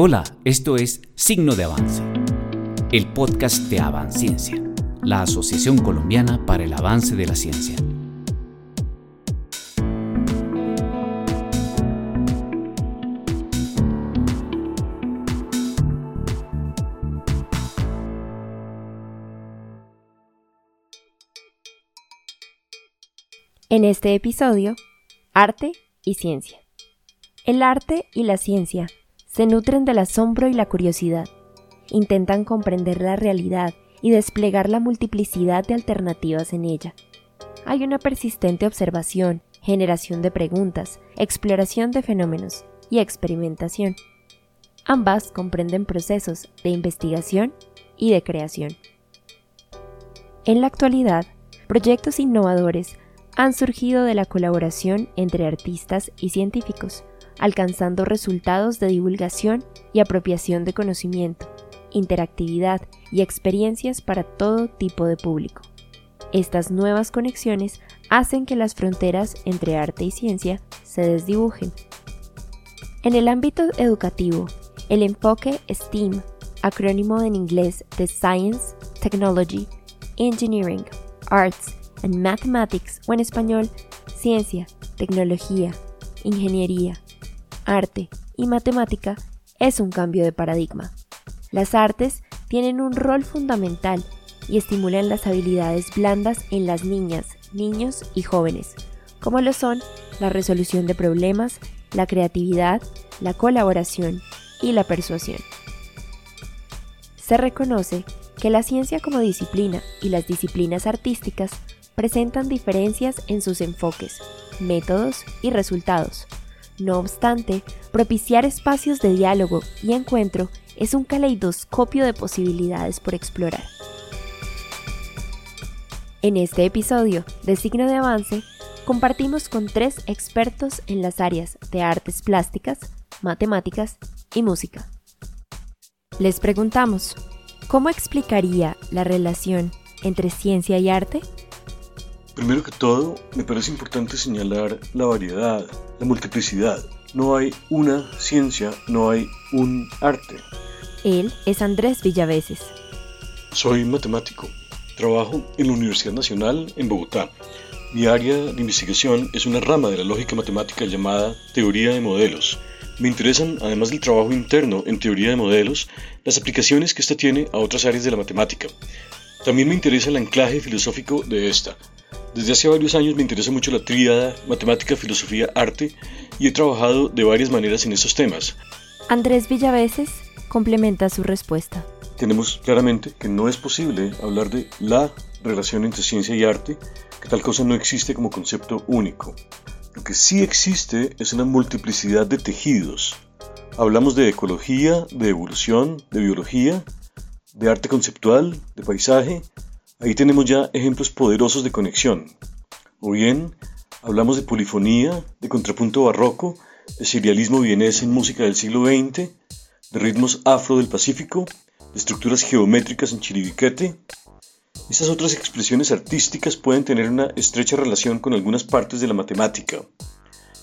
Hola, esto es Signo de Avance, el podcast de Avanciencia, la Asociación Colombiana para el Avance de la Ciencia. En este episodio, arte y ciencia. El arte y la ciencia se nutren del asombro y la curiosidad. Intentan comprender la realidad y desplegar la multiplicidad de alternativas en ella. Hay una persistente observación, generación de preguntas, exploración de fenómenos y experimentación. Ambas comprenden procesos de investigación y de creación. En la actualidad, proyectos innovadores han surgido de la colaboración entre artistas y científicos, alcanzando resultados de divulgación y apropiación de conocimiento, interactividad y experiencias para todo tipo de público. Estas nuevas conexiones hacen que las fronteras entre arte y ciencia se desdibujen. En el ámbito educativo, el enfoque STEAM, acrónimo en inglés de Science, Technology, Engineering, Arts and Mathematics o en español Ciencia, Tecnología, Ingeniería, arte y matemática es un cambio de paradigma. Las artes tienen un rol fundamental y estimulan las habilidades blandas en las niñas, niños y jóvenes, como lo son la resolución de problemas, la creatividad, la colaboración y la persuasión. Se reconoce que la ciencia como disciplina y las disciplinas artísticas presentan diferencias en sus enfoques, métodos y resultados, no obstante, propiciar espacios de diálogo y encuentro es un caleidoscopio de posibilidades por explorar. En este episodio de Signo de Avance, compartimos con tres expertos en las áreas de artes plásticas, matemáticas y música. Les preguntamos, ¿cómo explicaría la relación entre ciencia y arte? Primero que todo, me parece importante señalar la variedad, la multiplicidad. No hay una ciencia, no hay un arte. Él es Andrés Villaveses. Soy matemático. Trabajo en la Universidad Nacional en Bogotá. Mi área de investigación es una rama de la lógica matemática llamada teoría de modelos. Me interesan, además del trabajo interno en teoría de modelos, las aplicaciones que ésta tiene a otras áreas de la matemática. También me interesa el anclaje filosófico de esta, desde hace varios años me interesa mucho la tríada matemática, filosofía, arte y he trabajado de varias maneras en estos temas. Andrés Villaveses complementa su respuesta. Tenemos claramente que no es posible hablar de la relación entre ciencia y arte, que tal cosa no existe como concepto único. Lo que sí existe es una multiplicidad de tejidos. Hablamos de ecología, de evolución, de biología, de arte conceptual, de paisaje, Ahí tenemos ya ejemplos poderosos de conexión. O bien, hablamos de polifonía, de contrapunto barroco, de serialismo vienés en música del siglo XX, de ritmos afro del Pacífico, de estructuras geométricas en Chiribiquete. Estas otras expresiones artísticas pueden tener una estrecha relación con algunas partes de la matemática.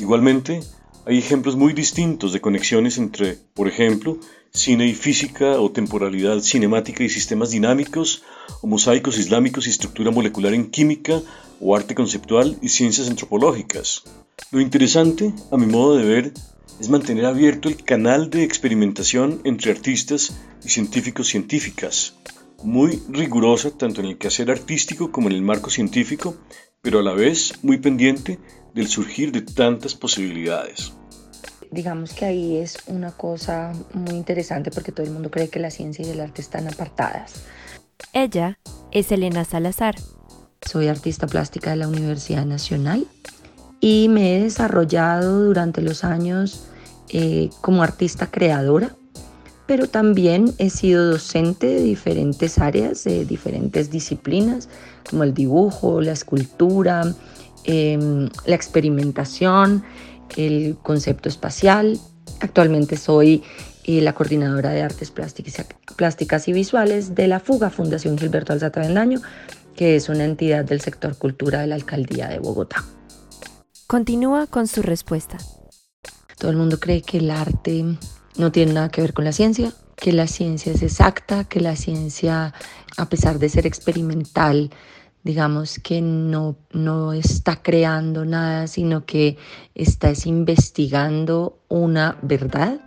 Igualmente, hay ejemplos muy distintos de conexiones entre, por ejemplo, cine y física o temporalidad cinemática y sistemas dinámicos, o mosaicos islámicos y estructura molecular en química, o arte conceptual y ciencias antropológicas. Lo interesante, a mi modo de ver, es mantener abierto el canal de experimentación entre artistas y científicos científicas, muy rigurosa tanto en el quehacer artístico como en el marco científico, pero a la vez muy pendiente del surgir de tantas posibilidades digamos que ahí es una cosa muy interesante porque todo el mundo cree que la ciencia y el arte están apartadas. Ella es Elena Salazar. Soy artista plástica de la Universidad Nacional y me he desarrollado durante los años eh, como artista creadora, pero también he sido docente de diferentes áreas, de diferentes disciplinas, como el dibujo, la escultura, em, la experimentación el concepto espacial. Actualmente soy eh, la coordinadora de artes plásticas, y visuales de la Fuga Fundación Gilberto Alzate Bendaño, que es una entidad del sector cultura de la Alcaldía de Bogotá. Continúa con su respuesta. Todo el mundo cree que el arte no tiene nada que ver con la ciencia, que la ciencia es exacta, que la ciencia, a pesar de ser experimental, digamos que no, no está creando nada, sino que está investigando una verdad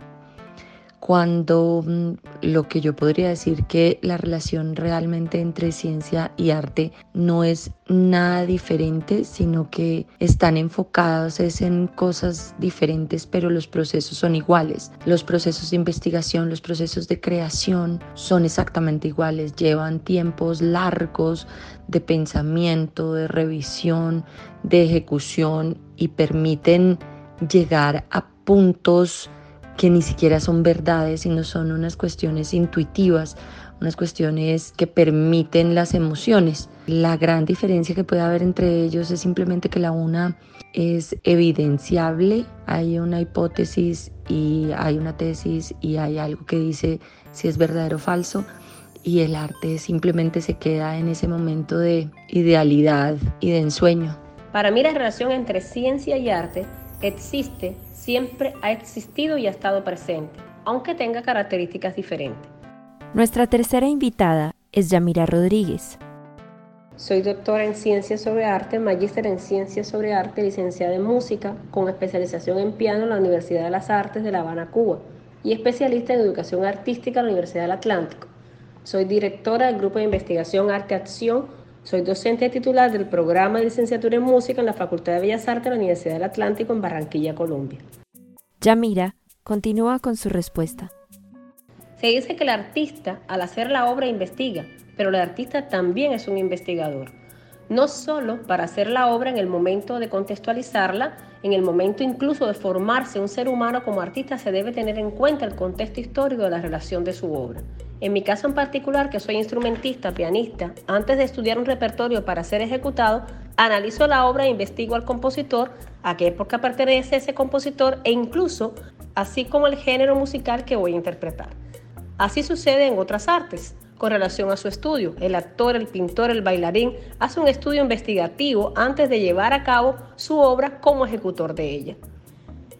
cuando mm, lo que yo podría decir que la relación realmente entre ciencia y arte no es nada diferente, sino que están enfocados es en cosas diferentes, pero los procesos son iguales. Los procesos de investigación, los procesos de creación son exactamente iguales, llevan tiempos largos de pensamiento, de revisión, de ejecución y permiten llegar a puntos que ni siquiera son verdades, sino son unas cuestiones intuitivas, unas cuestiones que permiten las emociones. La gran diferencia que puede haber entre ellos es simplemente que la una es evidenciable, hay una hipótesis y hay una tesis y hay algo que dice si es verdadero o falso, y el arte simplemente se queda en ese momento de idealidad y de ensueño. Para mí la relación entre ciencia y arte existe siempre ha existido y ha estado presente, aunque tenga características diferentes. Nuestra tercera invitada es Yamira Rodríguez. Soy doctora en Ciencias sobre Arte, magíster en Ciencias sobre Arte, licenciada en Música, con especialización en piano en la Universidad de las Artes de La Habana, Cuba, y especialista en Educación Artística en la Universidad del Atlántico. Soy directora del Grupo de Investigación Arte Acción soy docente titular del programa de licenciatura en música en la Facultad de Bellas Artes de la Universidad del Atlántico en Barranquilla, Colombia. Yamira continúa con su respuesta. Se dice que el artista al hacer la obra investiga, pero el artista también es un investigador. No solo para hacer la obra en el momento de contextualizarla, en el momento incluso de formarse un ser humano como artista se debe tener en cuenta el contexto histórico de la relación de su obra. En mi caso en particular, que soy instrumentista, pianista, antes de estudiar un repertorio para ser ejecutado, analizo la obra e investigo al compositor, a qué época pertenece ese compositor e incluso así como el género musical que voy a interpretar. Así sucede en otras artes con relación a su estudio. El actor, el pintor, el bailarín hace un estudio investigativo antes de llevar a cabo su obra como ejecutor de ella.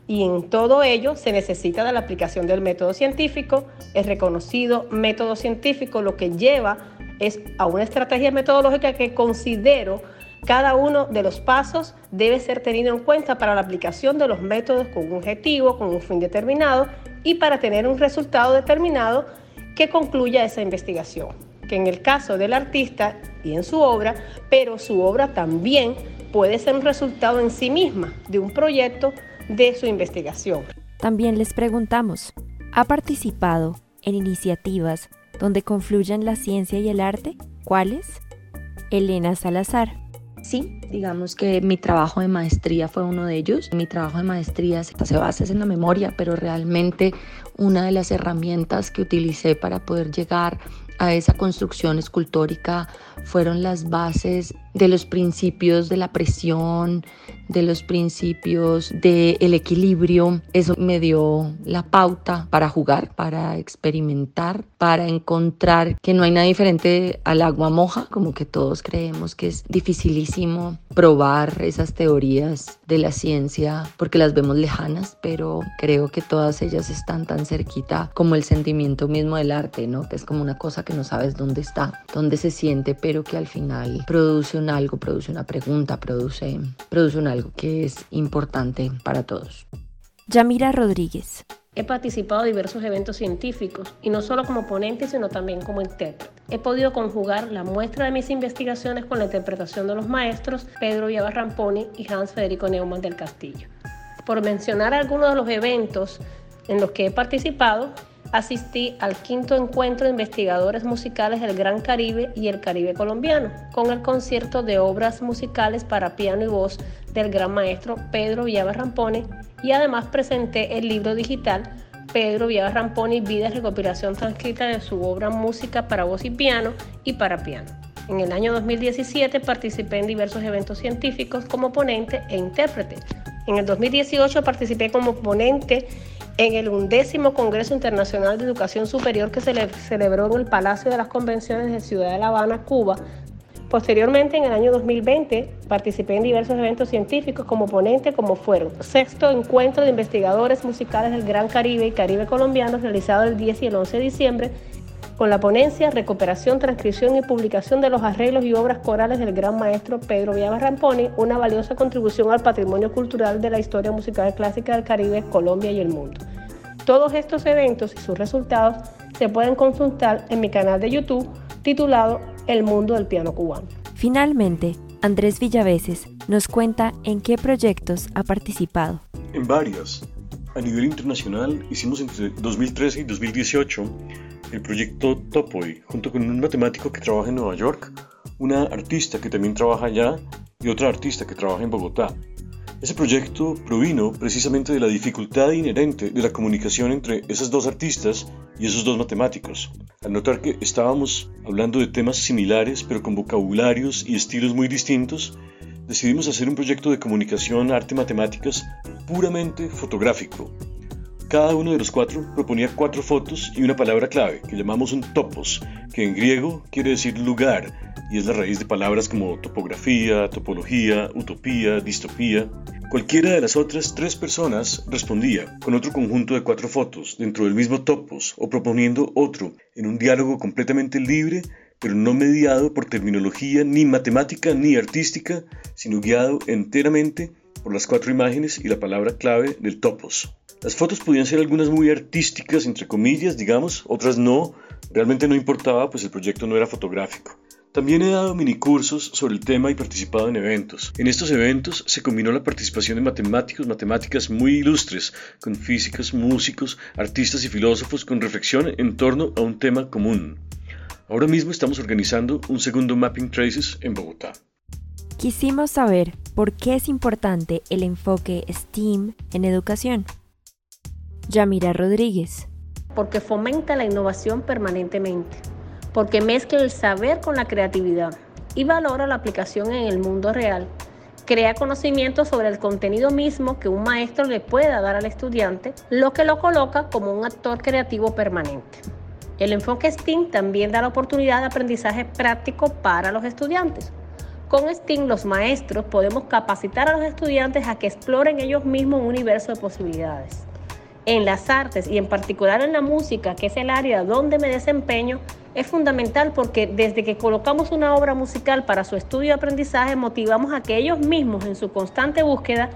Y en todo ello se necesita de la aplicación del método científico, el reconocido método científico lo que lleva es a una estrategia metodológica que considero cada uno de los pasos debe ser tenido en cuenta para la aplicación de los métodos con un objetivo, con un fin determinado y para tener un resultado determinado que concluya esa investigación. Que en el caso del artista y en su obra, pero su obra también puede ser un resultado en sí misma de un proyecto de su investigación. También les preguntamos, ¿ha participado en iniciativas donde confluyen la ciencia y el arte? ¿Cuáles? Elena Salazar. Sí, digamos que mi trabajo de maestría fue uno de ellos. Mi trabajo de maestría se basa en la memoria, pero realmente una de las herramientas que utilicé para poder llegar a esa construcción escultórica fueron las bases de los principios de la presión, de los principios del equilibrio. Eso me dio la pauta para jugar, para experimentar, para encontrar que no hay nada diferente al agua moja, como que todos creemos que es dificilísimo probar esas teorías de la ciencia porque las vemos lejanas, pero creo que todas ellas están tan cerquita como el sentimiento mismo del arte, ¿no? Que es como una cosa que no sabes dónde está, dónde se siente, pero que al final produce un algo, produce una pregunta, produce, produce un algo que es importante para todos. Yamira Rodríguez. He participado en diversos eventos científicos y no solo como ponente, sino también como intérprete. He podido conjugar la muestra de mis investigaciones con la interpretación de los maestros Pedro Villa Ramponi y Hans Federico Neumann del Castillo. Por mencionar algunos de los eventos en los que he participado, asistí al quinto encuentro de investigadores musicales del Gran Caribe y el Caribe colombiano, con el concierto de obras musicales para piano y voz del gran maestro Pedro Villava Ramponi y además presenté el libro digital Pedro Villava Ramponi, Vida Recopilación transcrita de su obra Música para voz y piano y para piano. En el año 2017 participé en diversos eventos científicos como ponente e intérprete. En el 2018 participé como ponente en el undécimo Congreso Internacional de Educación Superior que se celebró en el Palacio de las Convenciones de Ciudad de La Habana, Cuba, Posteriormente, en el año 2020, participé en diversos eventos científicos como ponente, como fueron sexto encuentro de investigadores musicales del Gran Caribe y Caribe colombiano realizado el 10 y el 11 de diciembre con la ponencia Recuperación, Transcripción y Publicación de los Arreglos y Obras Corales del gran maestro Pedro Villava Ramponi, una valiosa contribución al patrimonio cultural de la historia musical clásica del Caribe, Colombia y el mundo. Todos estos eventos y sus resultados se pueden consultar en mi canal de YouTube titulado El mundo del piano cubano. Finalmente, Andrés Villaveses nos cuenta en qué proyectos ha participado. En varios. A nivel internacional hicimos entre 2013 y 2018 el proyecto Topoy, junto con un matemático que trabaja en Nueva York, una artista que también trabaja allá y otra artista que trabaja en Bogotá. Ese proyecto provino precisamente de la dificultad inherente de la comunicación entre esas dos artistas y esos dos matemáticos. Al notar que estábamos hablando de temas similares pero con vocabularios y estilos muy distintos, decidimos hacer un proyecto de comunicación arte-matemáticas puramente fotográfico. Cada uno de los cuatro proponía cuatro fotos y una palabra clave que llamamos un topos, que en griego quiere decir lugar y es la raíz de palabras como topografía, topología, utopía, distopía. Cualquiera de las otras tres personas respondía con otro conjunto de cuatro fotos dentro del mismo topos o proponiendo otro en un diálogo completamente libre pero no mediado por terminología ni matemática ni artística, sino guiado enteramente por las cuatro imágenes y la palabra clave del topos. Las fotos podían ser algunas muy artísticas, entre comillas, digamos, otras no, realmente no importaba, pues el proyecto no era fotográfico. También he dado minicursos sobre el tema y participado en eventos. En estos eventos se combinó la participación de matemáticos, matemáticas muy ilustres, con físicos, músicos, artistas y filósofos con reflexión en torno a un tema común. Ahora mismo estamos organizando un segundo Mapping Traces en Bogotá. Quisimos saber por qué es importante el enfoque STEAM en educación. Yamira Rodríguez. Porque fomenta la innovación permanentemente porque mezcla el saber con la creatividad y valora la aplicación en el mundo real. Crea conocimiento sobre el contenido mismo que un maestro le pueda dar al estudiante, lo que lo coloca como un actor creativo permanente. El enfoque STEAM también da la oportunidad de aprendizaje práctico para los estudiantes. Con STEAM los maestros podemos capacitar a los estudiantes a que exploren ellos mismos un universo de posibilidades. En las artes y en particular en la música, que es el área donde me desempeño, es fundamental porque desde que colocamos una obra musical para su estudio y aprendizaje, motivamos a que ellos mismos en su constante búsqueda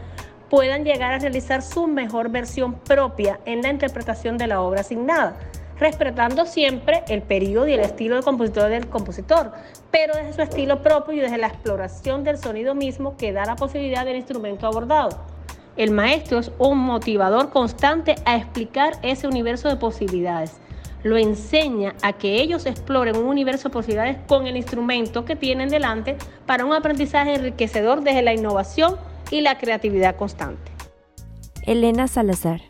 puedan llegar a realizar su mejor versión propia en la interpretación de la obra asignada, respetando siempre el periodo y el estilo del compositor del compositor, pero desde su estilo propio y desde la exploración del sonido mismo que da la posibilidad del instrumento abordado. El maestro es un motivador constante a explicar ese universo de posibilidades lo enseña a que ellos exploren un universo de posibilidades con el instrumento que tienen delante para un aprendizaje enriquecedor desde la innovación y la creatividad constante. Elena Salazar.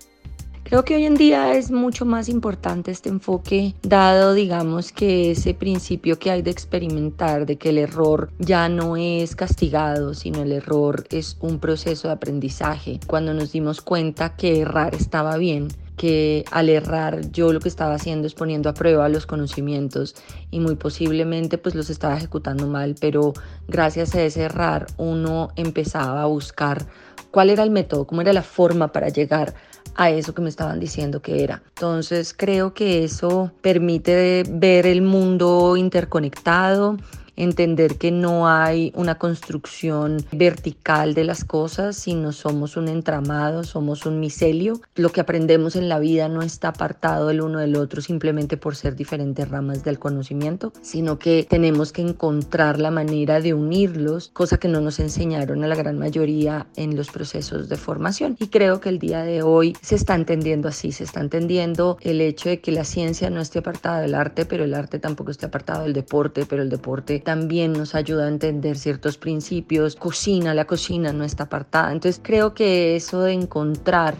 Creo que hoy en día es mucho más importante este enfoque, dado, digamos, que ese principio que hay de experimentar, de que el error ya no es castigado, sino el error es un proceso de aprendizaje. Cuando nos dimos cuenta que errar estaba bien, que al errar yo lo que estaba haciendo es poniendo a prueba los conocimientos y muy posiblemente pues los estaba ejecutando mal, pero gracias a ese errar uno empezaba a buscar cuál era el método, cómo era la forma para llegar a eso que me estaban diciendo que era. Entonces creo que eso permite ver el mundo interconectado, entender que no hay una construcción vertical de las cosas, sino somos un entramado, somos un micelio. Lo que aprendemos en la vida no está apartado el uno del otro simplemente por ser diferentes ramas del conocimiento, sino que tenemos que encontrar la manera de unirlos, cosa que no nos enseñaron a la gran mayoría en los procesos de formación. Y creo que el día de hoy se está entendiendo así, se está entendiendo el hecho de que la ciencia no esté apartada del arte, pero el arte tampoco esté apartado del deporte, pero el deporte también nos ayuda a entender ciertos principios. Cocina, la cocina no está apartada. Entonces creo que eso de encontrar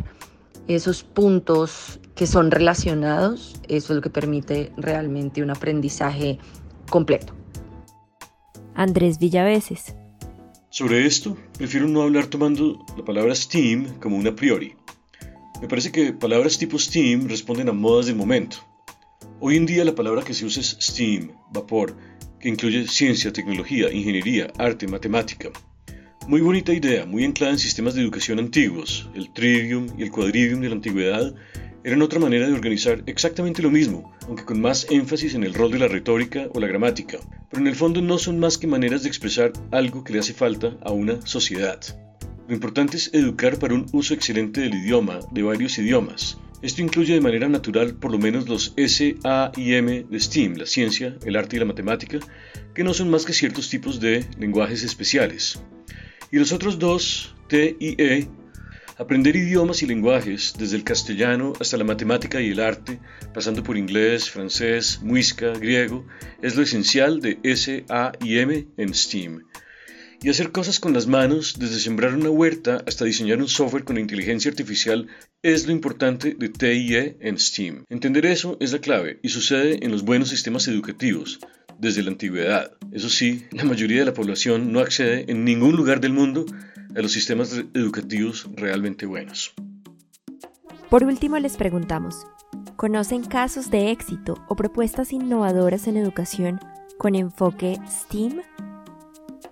esos puntos que son relacionados, eso es lo que permite realmente un aprendizaje completo. Andrés Villaveses. Sobre esto, prefiero no hablar tomando la palabra STEAM como una priori. Me parece que palabras tipo STEAM responden a modas del momento. Hoy en día la palabra que se usa es STEAM, vapor, que incluye ciencia, tecnología, ingeniería, arte, matemática. Muy bonita idea, muy anclada en sistemas de educación antiguos. El trivium y el quadrivium de la antigüedad eran otra manera de organizar exactamente lo mismo, aunque con más énfasis en el rol de la retórica o la gramática. Pero en el fondo no son más que maneras de expresar algo que le hace falta a una sociedad. Lo importante es educar para un uso excelente del idioma, de varios idiomas. Esto incluye de manera natural por lo menos los S, A y M de STEAM, la ciencia, el arte y la matemática, que no son más que ciertos tipos de lenguajes especiales. Y los otros dos, T y E, aprender idiomas y lenguajes, desde el castellano hasta la matemática y el arte, pasando por inglés, francés, muisca, griego, es lo esencial de S, A y M en STEAM. Y hacer cosas con las manos, desde sembrar una huerta hasta diseñar un software con inteligencia artificial, es lo importante de TIE en STEAM. Entender eso es la clave y sucede en los buenos sistemas educativos, desde la antigüedad. Eso sí, la mayoría de la población no accede en ningún lugar del mundo a los sistemas educativos realmente buenos. Por último, les preguntamos, ¿conocen casos de éxito o propuestas innovadoras en educación con enfoque STEAM?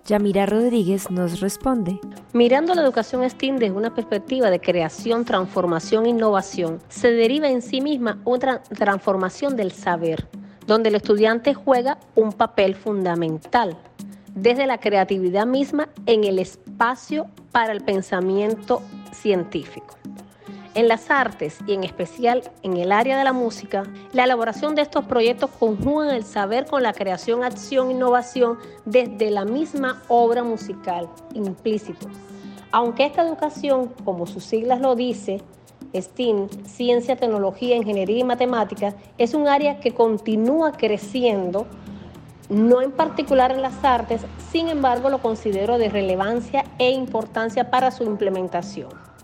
Yamira Rodríguez nos responde. Mirando la educación STEAM desde una perspectiva de creación, transformación e innovación, se deriva en sí misma otra transformación del saber donde el estudiante juega un papel fundamental desde la creatividad misma en el espacio para el pensamiento científico. En las artes y en especial en el área de la música, la elaboración de estos proyectos conjugan el saber con la creación, acción, innovación desde la misma obra musical implícito. Aunque esta educación, como sus siglas lo dice, STEAM, ciencia, tecnología, ingeniería y matemáticas, es un área que continúa creciendo, no en particular en las artes, sin embargo lo considero de relevancia e importancia para su implementación.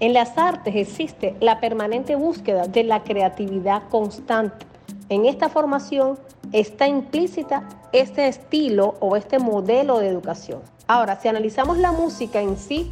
En las artes existe la permanente búsqueda de la creatividad constante. En esta formación está implícita este estilo o este modelo de educación. Ahora, si analizamos la música en sí,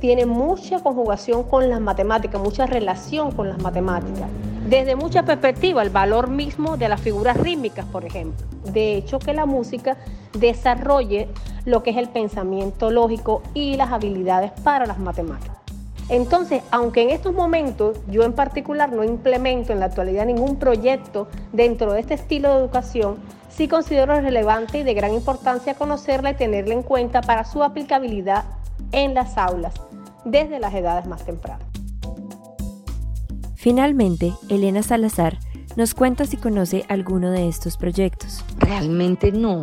tiene mucha conjugación con las matemáticas, mucha relación con las matemáticas. Desde mucha perspectiva, el valor mismo de las figuras rítmicas, por ejemplo. De hecho, que la música desarrolle lo que es el pensamiento lógico y las habilidades para las matemáticas. Entonces, aunque en estos momentos yo en particular no implemento en la actualidad ningún proyecto dentro de este estilo de educación, sí considero relevante y de gran importancia conocerla y tenerla en cuenta para su aplicabilidad en las aulas desde las edades más tempranas. Finalmente, Elena Salazar nos cuenta si conoce alguno de estos proyectos. Realmente no.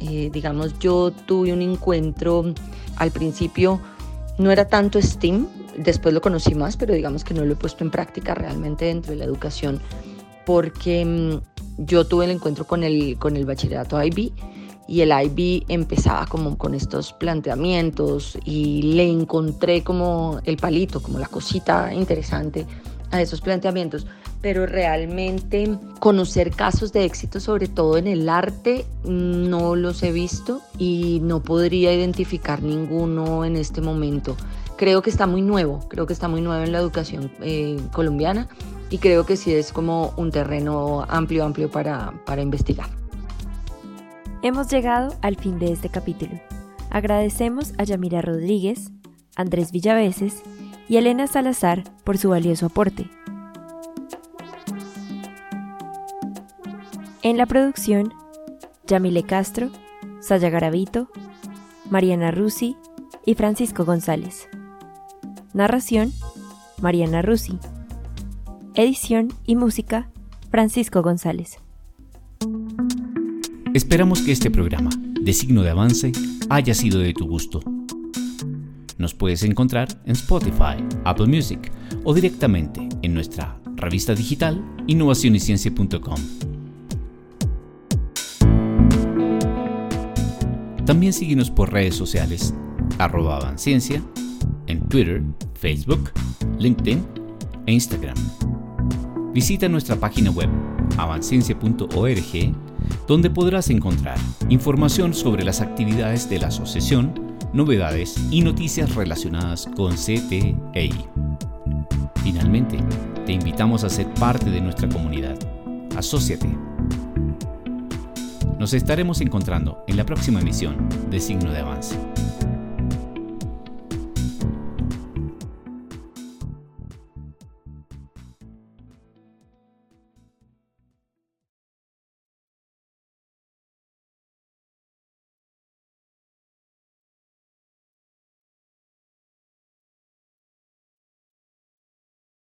Eh, digamos, yo tuve un encuentro al principio, no era tanto STEAM, después lo conocí más, pero digamos que no lo he puesto en práctica realmente dentro de la educación, porque mm, yo tuve el encuentro con el, con el bachillerato IB y el IB empezaba como con estos planteamientos y le encontré como el palito, como la cosita interesante a esos planteamientos, pero realmente conocer casos de éxito, sobre todo en el arte, no los he visto y no podría identificar ninguno en este momento. Creo que está muy nuevo, creo que está muy nuevo en la educación eh, colombiana y creo que sí es como un terreno amplio, amplio para, para investigar. Hemos llegado al fin de este capítulo. Agradecemos a Yamira Rodríguez, Andrés Villaveses y Elena Salazar por su valioso aporte. En la producción, Yamile Castro, Saya Garavito, Mariana Rusi y Francisco González. Narración, Mariana Rusi. Edición y música, Francisco González. Esperamos que este programa, de signo de avance, haya sido de tu gusto. Nos puedes encontrar en Spotify, Apple Music o directamente en nuestra revista digital innovacionesciencia.com. También síguenos por redes sociales, arroba avanciencia, en Twitter, Facebook, LinkedIn e Instagram. Visita nuestra página web avanciencia.org donde podrás encontrar información sobre las actividades de la asociación, novedades y noticias relacionadas con CTEI. Finalmente, te invitamos a ser parte de nuestra comunidad. Asociate. Nos estaremos encontrando en la próxima emisión de Signo de Avance.